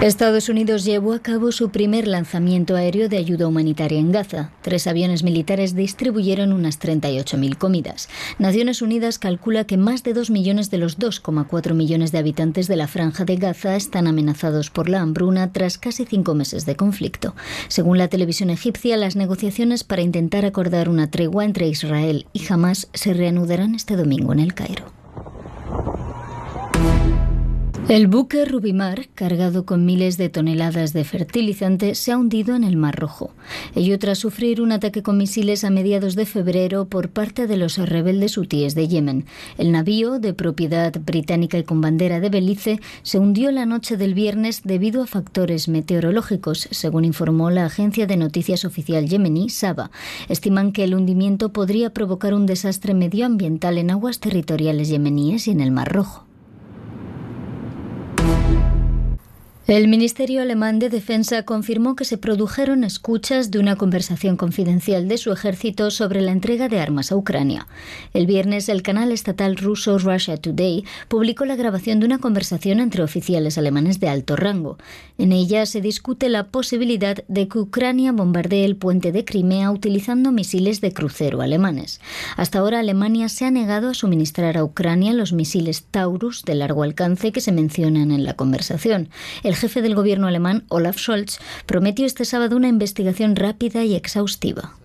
Estados Unidos llevó a cabo su primer lanzamiento aéreo de ayuda humanitaria en Gaza. Tres aviones militares distribuyeron unas 38.000 comidas. Naciones Unidas calcula que más de 2 millones de los 2,4 millones de habitantes de la franja de Gaza están amenazados por la hambruna tras casi cinco meses de conflicto. Según la televisión egipcia, las negociaciones para intentar acordar una tregua entre Israel y Hamas se reanudarán este domingo en el Cairo. El buque Rubimar, cargado con miles de toneladas de fertilizante, se ha hundido en el Mar Rojo. Ello tras sufrir un ataque con misiles a mediados de febrero por parte de los rebeldes hutíes de Yemen. El navío, de propiedad británica y con bandera de Belice, se hundió la noche del viernes debido a factores meteorológicos, según informó la agencia de noticias oficial yemení, Saba. Estiman que el hundimiento podría provocar un desastre medioambiental en aguas territoriales yemeníes y en el Mar Rojo. El Ministerio Alemán de Defensa confirmó que se produjeron escuchas de una conversación confidencial de su ejército sobre la entrega de armas a Ucrania. El viernes, el canal estatal ruso Russia Today publicó la grabación de una conversación entre oficiales alemanes de alto rango. En ella se discute la posibilidad de que Ucrania bombardee el puente de Crimea utilizando misiles de crucero alemanes. Hasta ahora, Alemania se ha negado a suministrar a Ucrania los misiles Taurus de largo alcance que se mencionan en la conversación. Jefe del gobierno alemán, Olaf Scholz, prometió este sábado una investigación rápida y exhaustiva.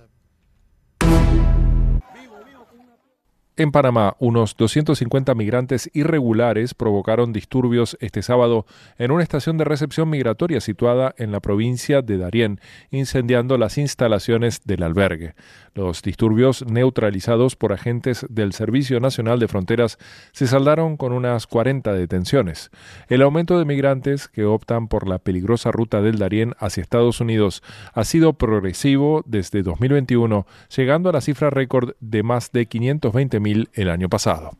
En Panamá, unos 250 migrantes irregulares provocaron disturbios este sábado en una estación de recepción migratoria situada en la provincia de Darién, incendiando las instalaciones del albergue. Los disturbios, neutralizados por agentes del Servicio Nacional de Fronteras, se saldaron con unas 40 detenciones. El aumento de migrantes que optan por la peligrosa ruta del Darién hacia Estados Unidos ha sido progresivo desde 2021, llegando a la cifra récord de más de 520 el año pasado.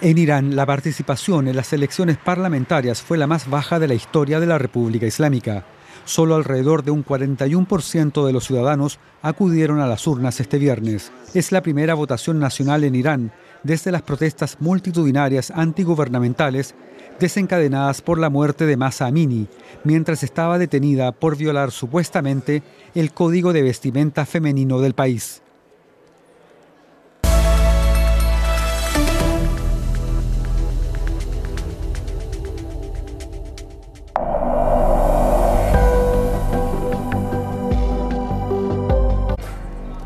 En Irán, la participación en las elecciones parlamentarias fue la más baja de la historia de la República Islámica. Solo alrededor de un 41% de los ciudadanos acudieron a las urnas este viernes. Es la primera votación nacional en Irán desde las protestas multitudinarias antigubernamentales desencadenadas por la muerte de Masa Amini, mientras estaba detenida por violar supuestamente el código de vestimenta femenino del país.